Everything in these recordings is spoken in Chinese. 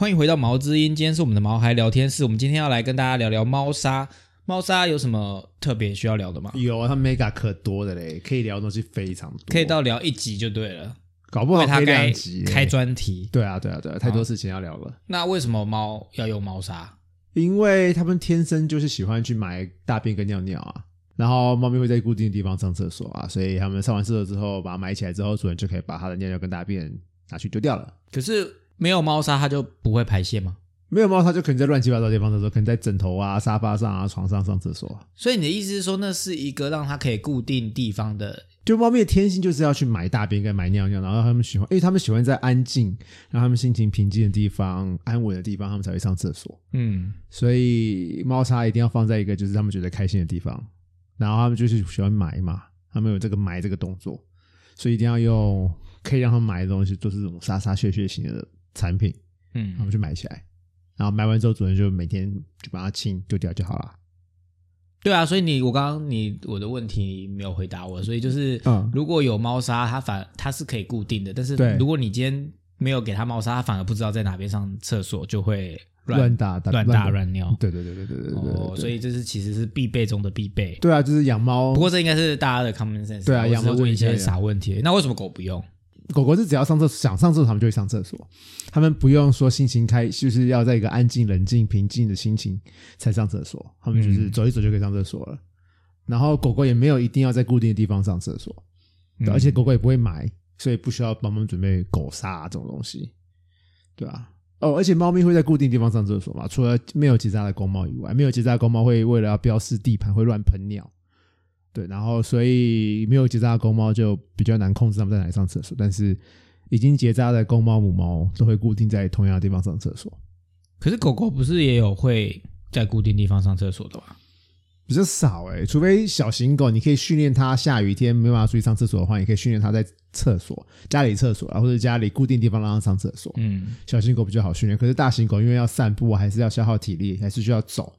欢迎回到毛之音，今天是我们的毛孩聊天室。我们今天要来跟大家聊聊猫砂。猫砂有什么特别需要聊的吗？有啊，它 mega 可多的嘞，可以聊的东西非常多，可以到聊一集就对了，搞不好它开两集嘞开专题。对啊，对啊，对啊，太多事情要聊了。那为什么猫要用猫砂？因为它们天生就是喜欢去买大便跟尿尿啊，然后猫咪会在固定的地方上厕所啊，所以它们上完厕所之后把它埋起来之后，主人就可以把它的尿尿跟大便拿去丢掉了。可是没有猫砂，它就不会排泄吗？没有猫，砂就可能在乱七八糟的地方上厕所，可能在枕头啊、沙发上啊、床上上厕所啊。所以你的意思是说，那是一个让它可以固定地方的？就猫咪的天性就是要去埋大便跟埋尿尿，然后它们喜欢，因为它们喜欢在安静、让它们心情平静的地方、安稳的地方，它们才会上厕所。嗯，所以猫砂一定要放在一个就是它们觉得开心的地方，然后它们就是喜欢埋嘛，它们有这个埋这个动作，所以一定要用可以让他们埋的东西，都是这种沙沙屑屑型的产品，嗯，我们去买起来，然后买完之后，主人就每天就把它清丢掉就好了。对啊，所以你我刚刚你我的问题没有回答我，所以就是，嗯如果有猫砂，它反它是可以固定的，但是如果你今天没有给它猫砂，它反而不知道在哪边上厕所，就会乱打乱打乱尿。对对对对对对对，所以这是其实是必备中的必备。对啊，就是养猫，不过这应该是大家的 common sense。对啊，养猫问一些傻问题，那为什么狗不用？狗狗是只要上厕所想上厕所，它们就会上厕所，它们不用说心情开，就是要在一个安静、冷静、平静的心情才上厕所，它们就是嗯走一走就可以上厕所了。然后狗狗也没有一定要在固定的地方上厕所，嗯而且狗狗也不会埋，所以不需要帮它们准备狗砂、这种东西，对啊。哦，而且猫咪会在固定地方上厕所嘛？除了没有结扎的公猫以外，没有结扎的公猫会为了要标示地盘，会乱喷尿。对，然后所以没有结扎的公猫就比较难控制它们在哪里上厕所，但是已经结扎的公猫、母猫都会固定在同样的地方上厕所，可是狗狗不是也有会在固定地方上厕所的吗？比较少诶、除非小型狗，你可以训练它下雨天没办法出去上厕所的话，你可以训练它在厕所、家里厕所啊，或者家里固定地方让它上厕所。嗯，小型狗比较好训练，可是大型狗因为要散步，还是要消耗体力，还是需要走，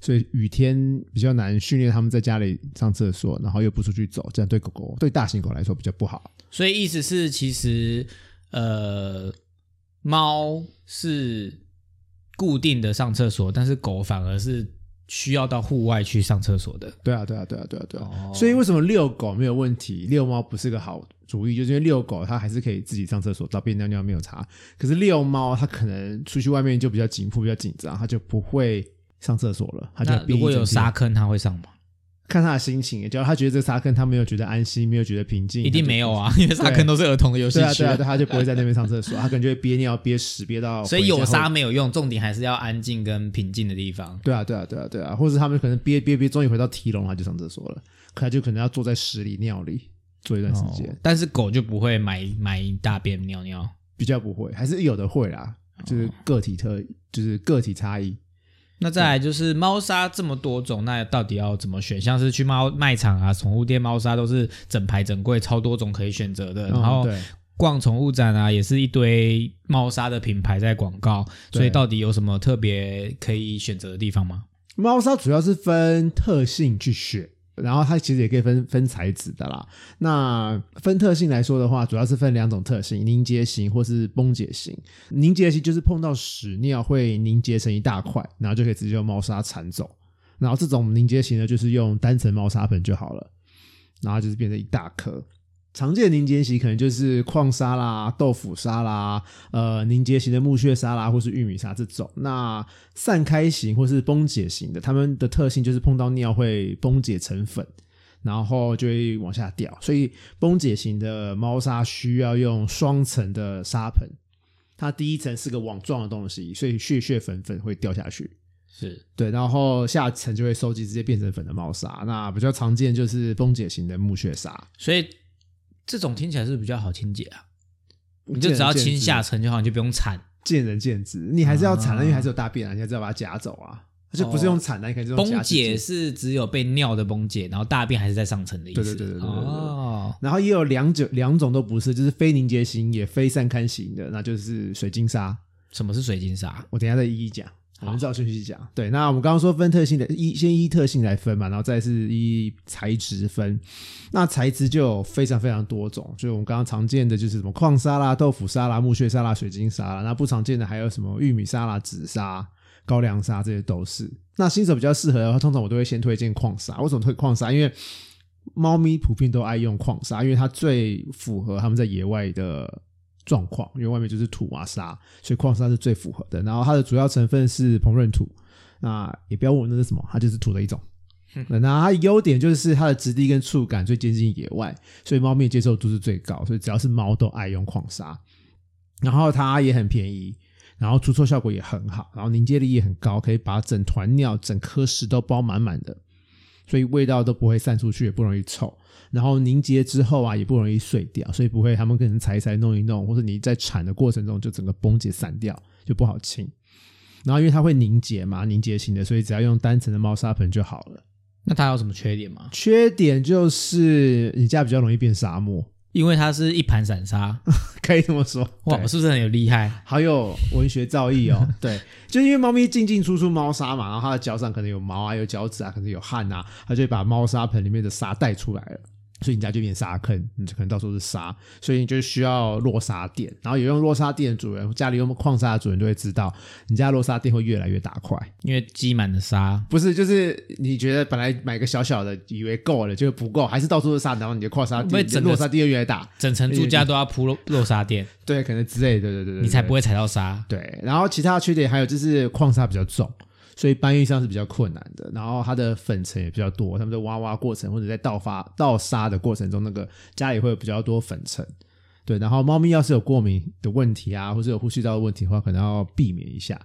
所以雨天比较难训练它们在家里上厕所，然后又不出去走，这样对狗狗对大型狗来说比较不好。所以意思是其实呃，猫是固定的上厕所，但是狗反而是需要到户外去上厕所的。对啊，对啊，对啊，对啊，对啊。哦所以为什么遛狗没有问题，遛猫不是个好主意？就是因为遛狗它还是可以自己上厕所、大便、尿尿没有差。可是遛猫它可能出去外面就比较紧迫、比较紧张，它就不会上厕所了。他就那如果有沙坑，他会上吗？看他的心情，只要他觉得这个沙坑他没有觉得安心，没有觉得平静，一定没有啊，因为沙坑都是儿童的游戏对啊，区对啊，对啊，他就不会在那边上厕所，他可能就会憋尿、憋屎，憋到 所以有。沙没有用，重点还是要安静跟平静的地方。对啊，对啊，对啊，对啊，或者他们可能憋憋憋，终于回到提笼，他就上厕所了，可他就可能要坐在屎里、尿里坐一段时间，哦但是狗就不会埋埋大便尿尿。比较不会，还是有的会啦，就是个体特，就是个体差异。那再来就是猫砂这么多种，那到底要怎么选？像是去猫卖场啊、宠物店猫砂都是整排整柜，超多种可以选择的。然后逛宠物展啊，也是一堆猫砂的品牌在广告，所以到底有什么特别可以选择的地方吗？猫砂主要是分特性去选，然后它其实也可以分分材质的啦。那分特性来说的话，主要是分两种特性：凝结型或是崩解型。凝结型就是碰到屎尿会凝结成一大块，然后就可以直接用猫砂铲走。然后这种凝结型呢，就是用单层猫砂盆就好了，然后就是变成一大颗。常见的凝结型可能就是矿沙啦、豆腐沙啦、呃凝结型的木屑沙啦，或是玉米沙这种。那散开型或是崩解型的，它们的特性就是碰到尿会崩解成粉，然后就会往下掉。所以崩解型的猫砂需要用双层的沙盆，它第一层是个网状的东西，所以屑屑粉粉会掉下去。是对，然后下层就会收集，直接变成粉的猫砂。那比较常见就是崩解型的木屑沙，所以这种听起来是比较好清洁啊？你就只要清下层就好，你就不用铲。见仁见智，你还是要铲因为还是有大便啊，你还是要把它夹走啊。它就不是用铲的，你可能就用夹崩解是只有被尿的崩解，然后大便还是在上层的意思。对对对对对哦，然后也有两种两种都不是，就是非凝结型也非散开型的，那就是水晶沙。什么是水晶沙？我等一下再一一讲。我们照顺序讲。对，那我们刚刚说分特性的，一先依特性来分嘛，然后再是依材质分。那材质就有非常非常多种，就是我们刚刚常见的就是什么矿砂啦、豆腐沙啦、木屑沙啦、水晶沙啦。那不常见的还有什么玉米沙啦、紫砂、高粱沙，这些都是。那新手比较适合的话，通常我都会先推荐矿砂。为什么推矿砂？因为猫咪普遍都爱用矿砂，因为它最符合它们在野外的状况，因为外面就是土啊沙，所以矿砂是最符合的。然后它的主要成分是膨润土，那也不要问我那是什么，它就是土的一种。那它优点就是它的质地跟触感最接近野外，所以猫咪接受度是最高，所以只要是猫都爱用矿砂。然后它也很便宜，然后除臭效果也很好，然后凝结力也很高，可以把整团尿、整颗屎都包满满的。所以味道都不会散出去，也不容易臭。然后凝结之后啊，也不容易碎掉，所以不会他们可能裁一裁、弄一弄，或者你在铲的过程中就整个崩解散掉，就不好清。然后因为它会凝结嘛，凝结型的，所以只要用单层的猫砂盆就好了。那它有什么缺点吗？缺点就是你家比较容易变沙漠，因为它是一盘散沙，可以这么说。哇，我是不是很有厉害？好有文学造诣哦。对，就因为猫咪进进出出猫砂嘛，然后它的脚上可能有毛啊，有脚趾啊，可能有汗啊，它就会把猫砂盆里面的沙带出来了。所以你家就变沙坑，你就可能到处是沙，所以你就需要落沙垫。然后有用落沙垫的主人，家里用矿沙的主人就会知道，你家落沙垫会越来越大块。因为积满了沙，不是，就是你觉得本来买个小小的，以为够了，结果不够，还是到处是沙，然后你的矿沙垫、会整落沙垫越来越大。整层住家都要铺落落沙垫，对，可能之类的，对对对。你才不会踩到沙。对，然后其他的缺点还有就是矿沙比较重，所以搬运上是比较困难的。然后它的粉尘也比较多，他们在挖挖过程或者在倒发倒沙的过程中，那个家里会有比较多粉尘。对，然后猫咪要是有过敏的问题啊，或是有呼吸道的问题的话，可能要避免一下。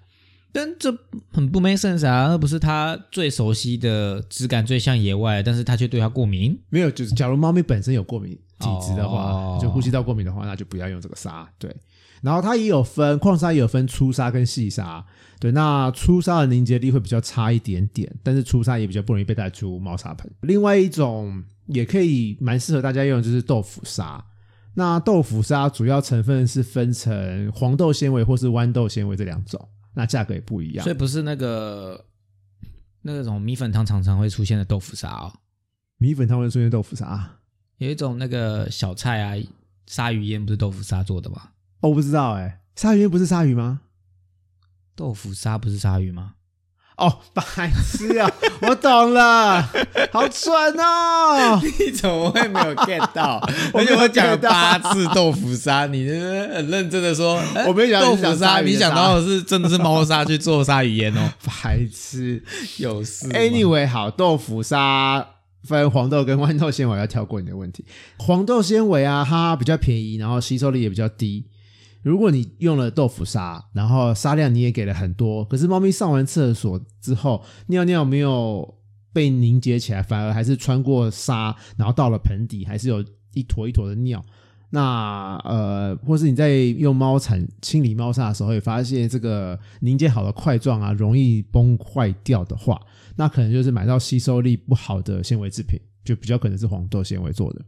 但这很不 make sense 啊！那不是它最熟悉的质感，最像野外，但是它却对它过敏。没有，就是假如猫咪本身有过敏体质的话，哦就呼吸道过敏的话，那就不要用这个沙。对，然后它也有分矿砂，也有分粗砂跟细砂。对，那粗砂的凝结力会比较差一点点，但是粗砂也比较不容易被带出猫砂盆。另外一种也可以蛮适合大家用的就是豆腐砂。那豆腐砂主要成分是分成黄豆纤维或是豌豆纤维这两种，那价格也不一样所。以不是那个那种米粉汤常常会出现的豆腐沙哦，米粉汤会出现豆腐砂，有一种那个小菜啊，鲨鱼烟不是豆腐沙做的吗？哦，我不知道哎、鲨鱼烟不是鲨鱼吗？豆腐鲨不是鲨鱼吗？哦，白痴啊！我懂了，好蠢哦！你怎么会没有 get 到？而且我讲了八次豆腐鲨，你很认真的说，哎我没想到豆腐鲨鱼的沙想到的是真的是猫砂去做鲨鱼烟哦，白痴。有事 Anyway，好，豆腐鲨分黄豆跟豌豆纤维，要跳过你的问题。黄豆纤维啊，它比较便宜，然后吸收力也比较低。如果你用了豆腐砂，然后砂量你也给了很多，可是猫咪上完厕所之后尿尿没有被凝结起来，反而还是穿过沙，然后到了盆底，还是有一坨一坨的尿。那呃，或是你在用猫铲清理猫砂的时候，会发现这个凝结好的块状啊，容易崩坏掉的话，那可能就是买到吸收力不好的纤维制品，就比较可能是黄豆纤维做的。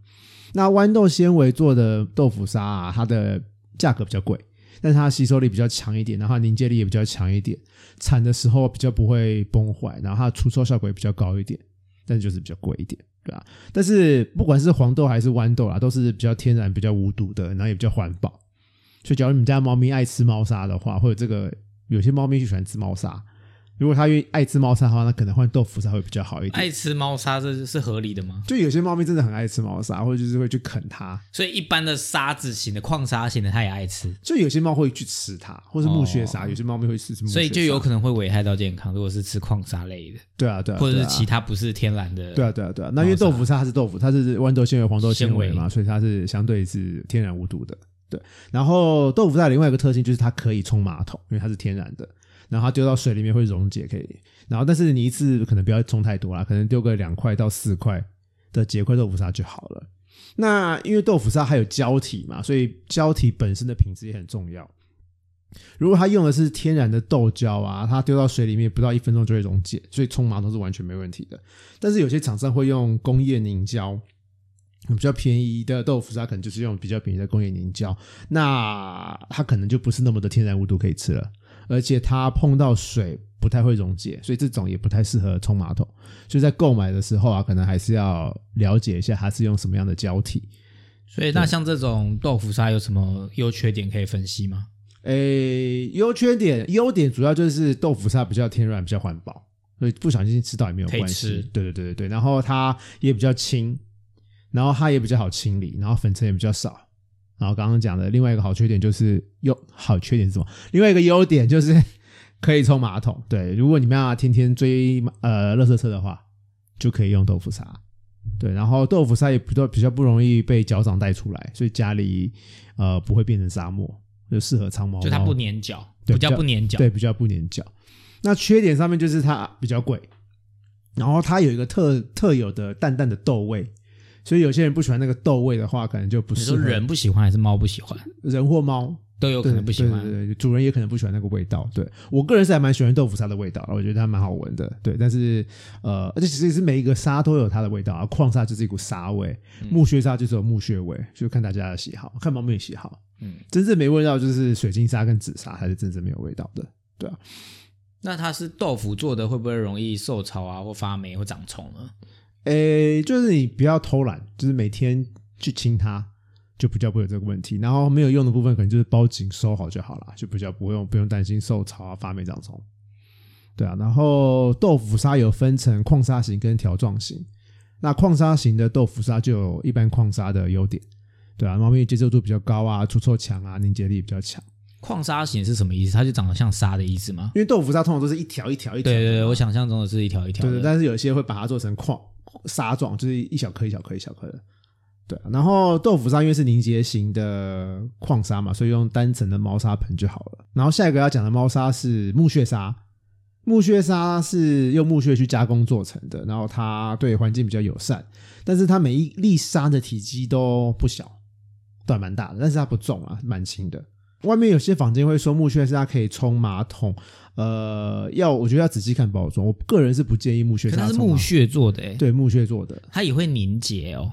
那豌豆纤维做的豆腐砂啊，它的价格比较贵，但是它吸收力比较强一点，然后它凝结力也比较强一点，产的时候比较不会崩坏，然后它的除臭效果也比较高一点，但是就是比较贵一点，对吧、但是不管是黄豆还是豌豆啊，都是比较天然、比较无毒的，然后也比较环保。所以，假如你们家猫咪爱吃猫砂的话，或者这个有些猫咪就喜欢吃猫砂，如果它愿意爱吃猫砂的话，那可能换豆腐砂会比较好一点。爱吃猫砂这是合理的吗？就有些猫咪真的很爱吃猫砂，或者就是会去啃它。所以一般的沙子型的矿砂型的，它也爱吃，就有些猫会去吃它，或是木屑砂，哦有些猫咪会吃吃木屑，所以就有可能会危害到健康。如果是吃矿砂类的，对啊对啊，或者是其他不是天然的，对啊对啊对啊。那因为豆腐砂它是豆腐，它是豌豆纤维、黄豆纤维纤嘛，所以它是相对是天然无毒的。对，然后豆腐砂另外一个特性就是它可以冲马桶，因为它是天然的，然后它丢到水里面会溶解，可以。然后但是你一次可能不要冲太多啦，可能丢个两块到四块的结块豆腐沙就好了。那因为豆腐沙还有胶体嘛，所以胶体本身的品质也很重要。如果它用的是天然的豆胶啊，它丢到水里面不到一分钟就会溶解，所以冲马桶是完全没问题的。但是有些厂商会用工业凝胶，比较便宜的豆腐砂可能就是用比较便宜的工业凝胶，那它可能就不是那么的天然无毒可以吃了，而且它碰到水不太会溶解，所以这种也不太适合冲马桶。所以在购买的时候啊，可能还是要了解一下它是用什么样的胶体。所以那像这种豆腐砂有什么优缺点可以分析吗？诶，优缺点，优点主要就是豆腐砂比较天然，比较环保，所以不小心吃到也没有关系。对对对对对，然后它也比较轻，然后它也比较好清理，然后粉尘也比较少。然后刚刚讲的另外一个好缺点就是优好缺点是什么？另外一个优点就是可以冲马桶。对，如果你们要天天追呃垃圾车的话，就可以用豆腐砂。对，然后豆腐砂也比较比较不容易被脚掌带出来，所以家里呃不会变成沙漠。就适合长毛，就它不粘脚，比较不粘脚，对，比较不粘脚。那缺点上面就是它比较贵，然后它有一个特特有的淡淡的豆味，所以有些人不喜欢那个豆味的话，可能就不是。说人不喜欢还是猫不喜欢？人或猫都有可能不喜欢，对对对，主人也可能不喜欢那个味道。对我个人是还蛮喜欢豆腐沙的味道，我觉得它蛮好闻的。对，但是呃，而且其实也是每一个沙都有它的味道啊，矿沙就是一股沙味，木屑沙就是有木屑味，就看大家的喜好，看猫咪的喜好。嗯，真正没味道就是水晶沙跟紫砂才是真正没有味道的，对啊。那它是豆腐做的，会不会容易受潮啊，或发霉或长虫呢？诶，就是你不要偷懒，就是每天去清它，就比较不会有这个问题。然后没有用的部分，可能就是包紧收好就好了，就比较不用不用担心受潮啊、发霉、长虫。对啊，然后豆腐砂有分成矿砂型跟条状型，那矿砂型的豆腐砂就有一般矿砂的优点。对啊，猫咪接受度比较高啊，除臭强啊，凝结力比较强。矿砂型是什么意思？它就长得像沙的意思吗？因为豆腐砂通常都是一条一条一条。对对对，我想象中的是一条一条。对对，但是有些会把它做成矿沙状，就是一小颗一小颗一小颗的。对，然后豆腐沙因为是凝结型的矿砂嘛，所以用单层的猫砂盆就好了。然后下一个要讲的猫砂是木屑砂，木屑砂是用木屑去加工做成的，然后它对环境比较友善，但是它每一粒沙的体积都不小。都还蛮大的，但是它不重啊，蛮轻的。外面有些坊间会说木屑砂可以冲马桶，呃，要我觉得要仔细看包装。我个人是不建议木屑砂。它是木屑做的，哎，对，木屑做的，它也会凝结哦，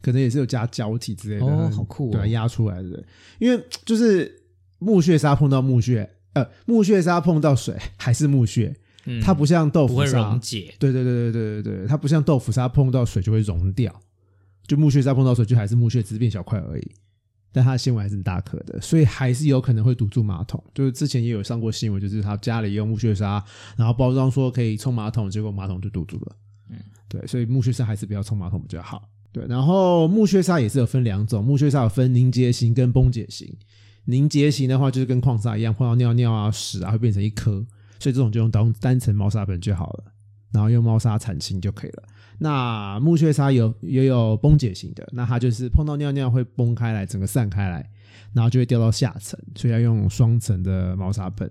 可能也是有加胶体之类的，哦，好酷，对，压出来的。因为就是木屑沙碰到木屑，呃，木屑沙碰到水还是木屑，它不像豆腐砂溶解，对对对对对对对，它不像豆腐沙碰到水就会溶掉。就木屑沙碰到水，就还是木屑，只是变小块而已。但它的纤维还是很大颗的，所以还是有可能会堵住马桶。就是之前也有上过新闻，就是他家里用木屑沙，然后包装说可以冲马桶，结果马桶就堵住了。嗯，对，所以木屑沙还是不要冲马桶比较好。对，然后木屑沙也是有分两种，木屑沙有分凝结型跟崩解型。凝结型的话，就是跟矿砂一样，碰到尿尿啊、屎啊会变成一颗，所以这种就用单单层猫砂盆就好了，然后用猫砂铲清就可以了。那木屑砂有也有崩解型的，那它就是碰到尿尿会崩开来，整个散开来，然后就会掉到下层，所以要用双层的猫砂盆。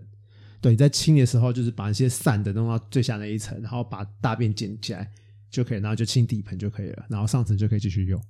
对，在清的时候就是把那些散的弄到最下那一层，然后把大便捡起来就可以，然后就清底盆就可以了，然后上层就可以继续用。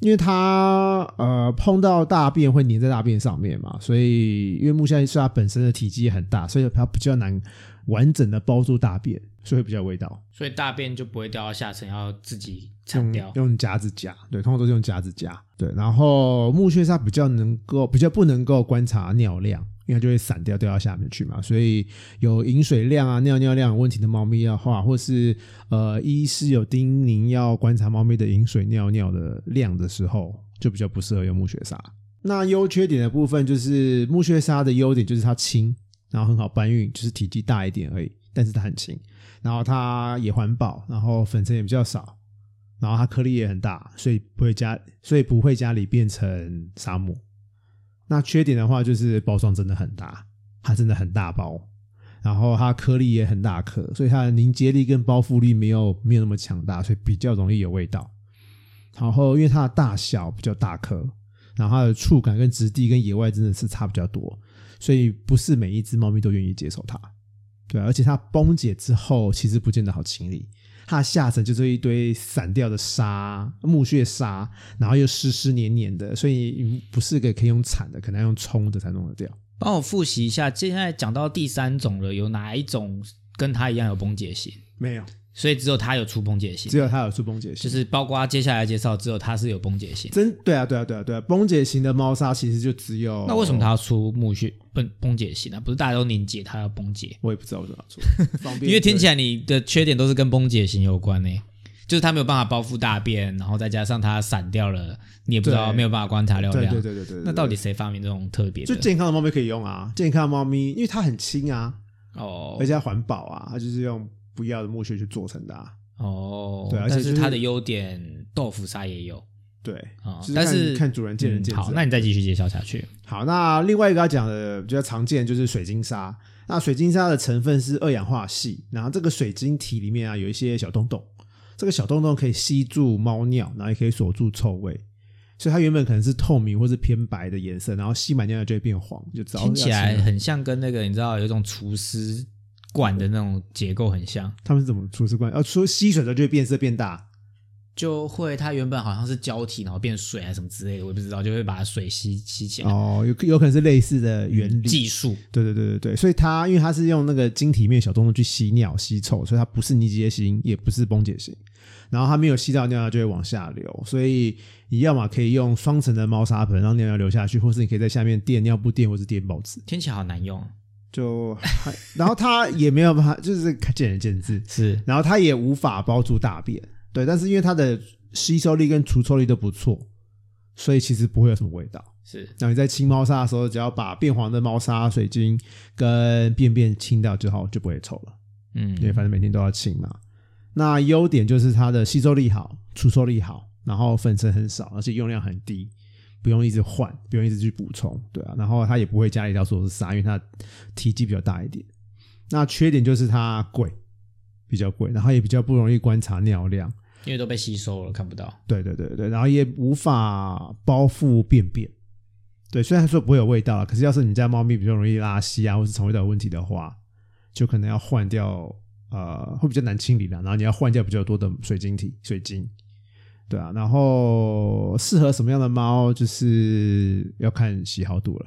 因为它呃碰到大便会粘在大便上面嘛，所以因为木屑砂本身的体积也很大，所以它比较难完整的包住大便。所以比较味道，所以大便就不会掉到下层，要自己铲掉，用夹子夹。对，通常都是用夹子夹。对，然后木屑它比较能够，比较不能够观察尿量，因为它就会散掉掉到下面去嘛。所以有饮水量啊、尿尿量有问题的猫咪的话，或是呃医师有叮咛要观察猫咪的饮水、尿尿的量的时候，就比较不适合用木屑砂。那优缺点的部分就是木屑砂的优点就是它轻，然后很好搬运，就是体积大一点而已，但是它很轻。然后它也环保，然后粉尘也比较少，然后它颗粒也很大，所以不会家，所以不会家里变成沙漠。那缺点的话就是包装真的很大，它真的很大包，然后它颗粒也很大颗，所以它的凝结力跟包覆力没有没有那么强大，所以比较容易有味道。然后因为它的大小比较大颗，然后它的触感跟质地跟野外真的是差比较多，所以不是每一只猫咪都愿意接受它。对，而且它崩解之后，其实不见得好清理。它下层就是一堆散掉的沙、木屑沙，然后又湿湿黏黏的，所以不是个可以用铲的，可能要用冲的才弄得掉。帮我复习一下，接下来讲到第三种了，有哪一种跟它一样有崩解性？没有，所以只有它有出崩解型只，有它有出崩解型。就是包括接下来介绍，只有它是有崩解型。真对啊，对啊，对啊，对啊，崩解型的猫砂其实就只有那为什么它要出木屑崩崩解型呢？不是大家都凝结，它要崩解？我也不知道为什么要出，方便因为听起来来你的缺点都是跟崩解型有关呢、就是它没有办法包覆大便，然后再加上它散掉了，你也不知道对没有办法观察流对量。对对对对对，那到底谁发明这种特别就？健康的猫咪可以用啊？健康的猫咪，因为它很轻啊，哦而且它环保啊，它就是用不要的木屑去做成的啊。哦，对而且就是是它的优点，豆腐砂也有对，但是看主人见仁见智好，那你再继续介绍下去。好，那另外一个要讲的比较常见就是水晶沙。那水晶沙的成分是二氧化硒，然后这个水晶体里面啊有一些小洞洞，这个小洞洞可以吸住猫尿，然后也可以锁住臭味，所以它原本可能是透明或是偏白的颜色，然后吸满尿就会变黄，就听起来很像跟那个你知道有一种除湿罐的那种结构很像，他们是怎么除湿罐？要除吸水的时候就会变色变大。就会它原本好像是胶体，然后变水还是什么之类的，我也不知道，就会把水吸吸起来。哦，有有可能是类似的原理。技术对对对对对，所以它因为它是用那个晶体面小洞洞去吸尿吸臭，所以它不是凝结型，也不是崩解型。然后它没有吸到尿，它就会往下流。所以你要么可以用双层的猫砂盆让尿尿流下去，或是你可以在下面垫尿布垫或是垫报纸。听起来好难用，就还然后它也没有办法，就是见仁见智。是然后它也无法包住大便，对，但是因为它的吸收力跟除臭力都不错，所以其实不会有什么味道。是那你在清猫砂的时候，只要把变黄的猫砂水晶跟便便清掉之后，就不会臭了。嗯因为反正每天都要清嘛。那优点就是它的吸收力好，除臭力好，然后粉尘很少，而且用量很低，不用一直换，不用一直去补充，对啊。然后它也不会加一条说是沙，因为它体积比较大一点。那缺点就是它贵，比较贵，然后也比较不容易观察尿量。因为都被吸收了，看不到。对对对对，然后也无法包覆便便。对，虽然说不会有味道，可是要是你家猫咪比较容易拉稀啊，或是肠胃道有问题的话，就可能要换掉，呃，会比较难清理啦。然后你要换掉比较多的水晶体、水晶。对啊，然后适合什么样的猫，就是要看喜好度了，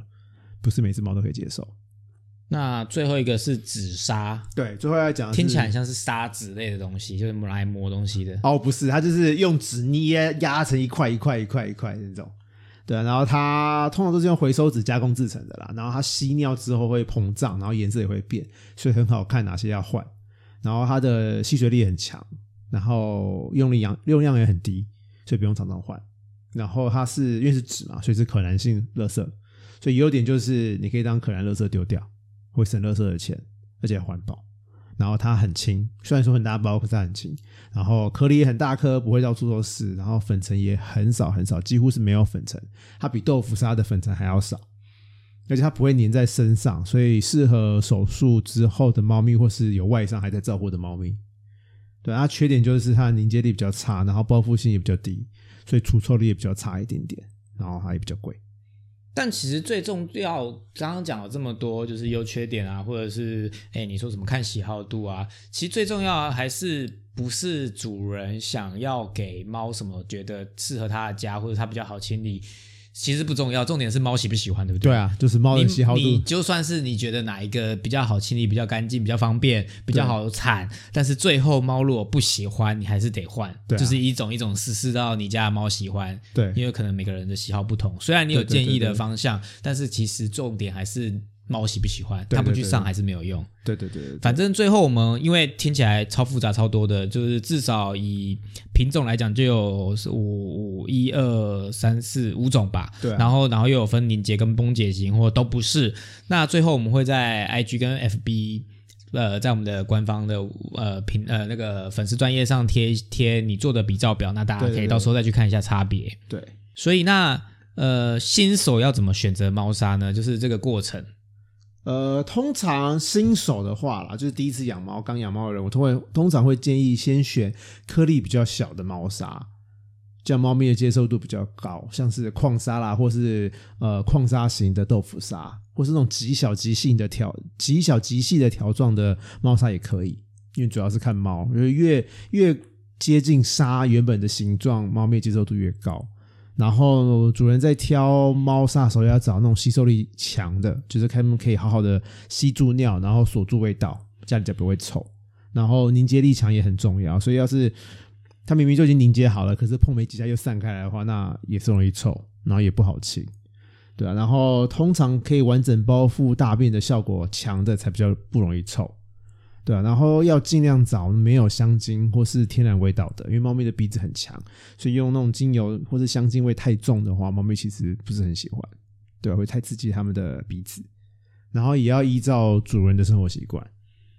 不是每只猫都可以接受。那最后一个是纸砂，对，最后要讲听起来很像是砂纸类的东西，就是拿来磨东西的。哦，不是，它就是用纸捏压成一块一块一块一块那种。对啊，然后它通常都是用回收纸加工制成的啦。然后它吸尿之后会膨胀，然后颜色也会变，所以很好看。哪些要换？然后它的吸水力很强，然后用力量用量也很低，所以不用常常换。然后它是因为是纸嘛，所以是可燃性垃圾，所以优点就是你可以当可燃垃圾丢掉，会省垃圾的钱，而且环保。然后它很轻，虽然说很大包，可是很轻。然后颗粒也很大颗，不会到处都是。然后粉尘也很少很少，几乎是没有粉尘。它比豆腐砂的粉尘还要少，而且它不会粘在身上，所以适合手术之后的猫咪或是有外伤还在照顾的猫咪。对，它缺点就是它的凝结力比较差，然后包覆性也比较低，所以除臭力也比较差一点点，然后它也比较贵。但其实最重要，刚刚讲了这么多，就是优缺点啊，或者是哎，你说怎么看喜好度啊？其实最重要还是不是主人想要给猫什么，觉得适合它的家，或者它比较好清理，其实不重要，重点是猫喜不喜欢，对不对？对啊，就是猫的你喜好度。你就算是你觉得哪一个比较好清理、比较干净、比较方便、比较好铲，但是最后猫如果不喜欢，你还是得换，对啊就是一种一种试试到你家的猫喜欢，对因为可能每个人的喜好不同。虽然你有建议的对对方向，但是其实重点还是猫喜不喜欢，它不去上还是没有用。对对对对，反正最后我们因为听起来超复杂超多的，就是至少以品种来讲就有五五一二三四五种吧。对啊然后然后又有分凝结跟崩解型，或都不是。那最后我们会在 IG 跟 FB。呃，在我们的官方的呃评呃那个粉丝专业上贴贴你做的比照表，那大家可以到时候再去看一下差别。对。所以那呃新手要怎么选择猫砂呢？就是这个过程。呃，通常新手的话啦，就是第一次养猫、刚养猫的人，我通会通常会建议先选颗粒比较小的猫砂，这样猫咪的接受度比较高，像是矿砂啦，或是呃矿砂型的豆腐砂，或是那种极小极细的条、极小极细的条状的猫砂也可以，因为主要是看猫，因为越越接近沙原本的形状，猫咪接受度越高。然后主人在挑猫砂的时候，要找那种吸收力强的，就是它们可以好好的吸住尿，然后锁住味道，家里才不会臭。然后凝结力强也很重要。所以要是它明明就已经凝结好了，可是碰没几下又散开来的话，那也是容易臭，然后也不好清。对啊，然后通常可以完整包覆大便的效果强的才比较不容易臭。对啊，然后要尽量找没有香精或是天然味道的，因为猫咪的鼻子很强，所以用那种精油或是香精味太重的话，猫咪其实不是很喜欢，对啊，会太刺激它们的鼻子。然后也要依照主人的生活习惯，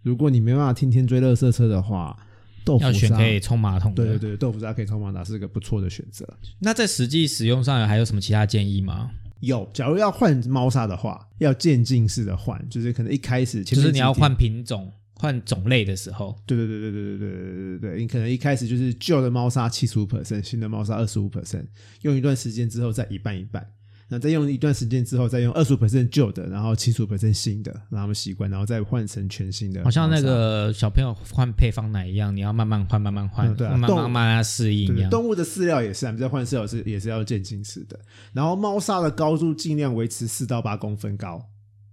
如果你没办法天天追垃圾车的话，豆腐砂要选可以冲马桶的。对对对，豆腐沙可以冲马桶是个不错的选择。那在实际使用上还有什么其他建议吗？有，假如要换猫砂的话，要渐进式的换，就是可能一开始就是你要换品种、换种类的时候，对对对对对对对对对对，你可能一开始就是旧的猫砂七十五 percent，新的猫砂二十五 percent，用一段时间之后再一半一半，那再用一段时间之后再用二十五 percent 旧的，然后七十五 percent 新的，让他们习惯，然后再换成全新的。好像那个小朋友换配方奶一样，你要慢慢换、慢慢换，嗯对啊慢慢动慢慢适应动物的饲料也是啊，你在换饲料是也是要渐进式的。然后猫砂的高度尽量维持四到八公分高，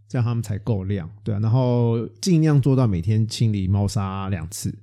这样它们才够量，对啊。然后尽量做到每天清理猫砂两次，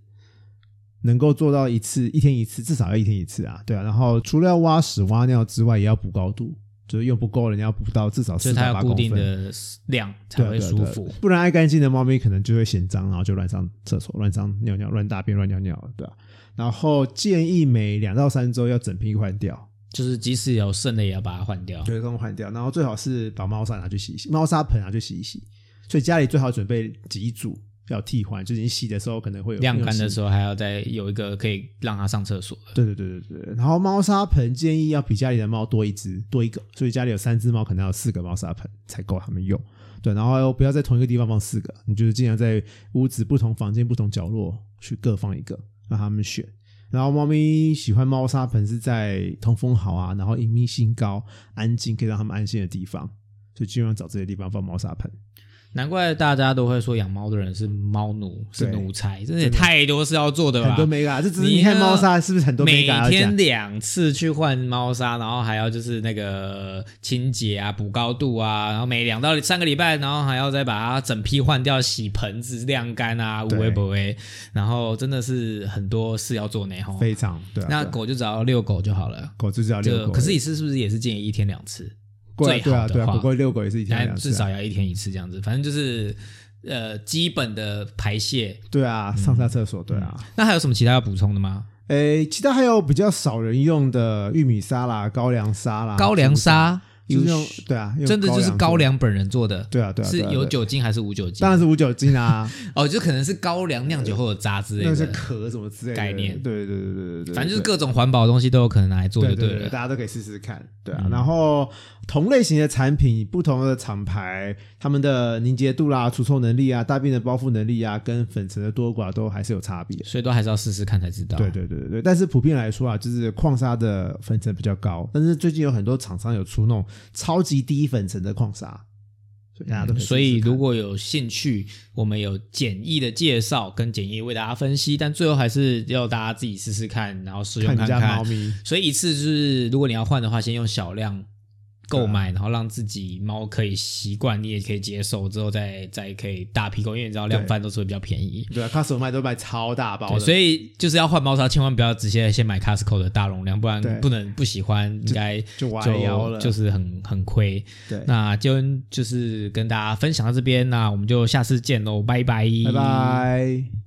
能够做到一次一天一次，至少要一天一次啊，对啊。然后除了要挖屎挖尿之外，也要补高度，就是用不够了，你要补到至少四就是它到八公要固定分。的量才会舒服。不然爱干净的猫咪可能就会嫌脏，然后就乱上厕所、乱上尿尿、乱大便、乱尿尿，对吧、然后建议每两到三周要整批换掉，就是即使有剩的也要把它换掉。对，跟换掉，然后最好是把猫砂拿去洗一洗，猫砂盆拿去洗一洗。所以家里最好准备几组要替换，就是你洗的时候可能会有晾干的。时候还要再有一个可以让它上厕所的。对对对对对，然后猫砂盆建议要比家里的猫多一只多一个，所以家里有三只猫，可能要有四个猫砂盆才够它们用。对，然后不要在同一个地方放四个，你就是尽量在屋子不同房间、不同角落去各放一个，让它们选。然后猫咪喜欢猫砂盆是在通风好啊，然后隐秘性高、安静，可以让它们安心的地方，所以尽量找这些地方放猫砂盆。难怪大家都会说养猫的人是猫奴，是奴才，真的也太多事要做的吧很多？mega，这只是你你看猫砂是不是很多每天？两次去换猫砂，然后还要就是那个清洁啊、补高度啊，然后每两到三个礼拜，然后还要再把它整批换掉、洗盆子、晾干啊，无对微不微，然后真的是很多事要做呢吼。非常对啊。那狗就只要遛狗就好了。狗就只要遛狗，可是你是是不是也是建议一天两次？对啊对啊对啊，最好的话狗狗遛狗也是一天两次啊，至少要一天一次这样子，反正就是呃基本的排泄。对啊，上下厕所对啊。那还有什么其他要补充的吗？诶，其他还有比较少人用的玉米沙啦、高粱沙啦、高粱沙就是用对啊，真的就是高，粱本人做的，对啊对啊，是有酒精还是无酒精？当然是无酒精啊，哦，就可能是高粱酿酒后的渣之类那是，壳什么之类的概念对对对对对对，反正就是各种环保的东西都有可能拿来做就对对了。大家都可以试试看，对啊。嗯然后同类型的产品，不同的厂牌，他们的凝结度啦、除臭能力啊、大便的包覆能力啊，跟粉尘的多寡都还是有差别。所以都还是要试试看才知道。对对对对对，但是普遍来说啊，就是矿砂的粉尘比较高，但是最近有很多厂商有出那种超级低粉尘的矿砂，所以大家都可以试试、嗯所以如果有兴趣，我们有简易的介绍跟简易为大家分析，但最后还是要大家自己试试看，然后试用看看所以一次就是，如果你要换的话，先用小量购买，然后让自己猫可以习惯，你也可以接受，之后再再可以大批购，因为你知道量贩都是会比较便宜。对啊，Costco 卖都卖超大包，的，所以就是要换猫砂，千万不要直接先买 Costco 的大容量，不然不能不喜欢，应该就就了，就是很很亏。对，那就就是跟大家分享到这边，那我们就下次见喽，拜拜，拜拜。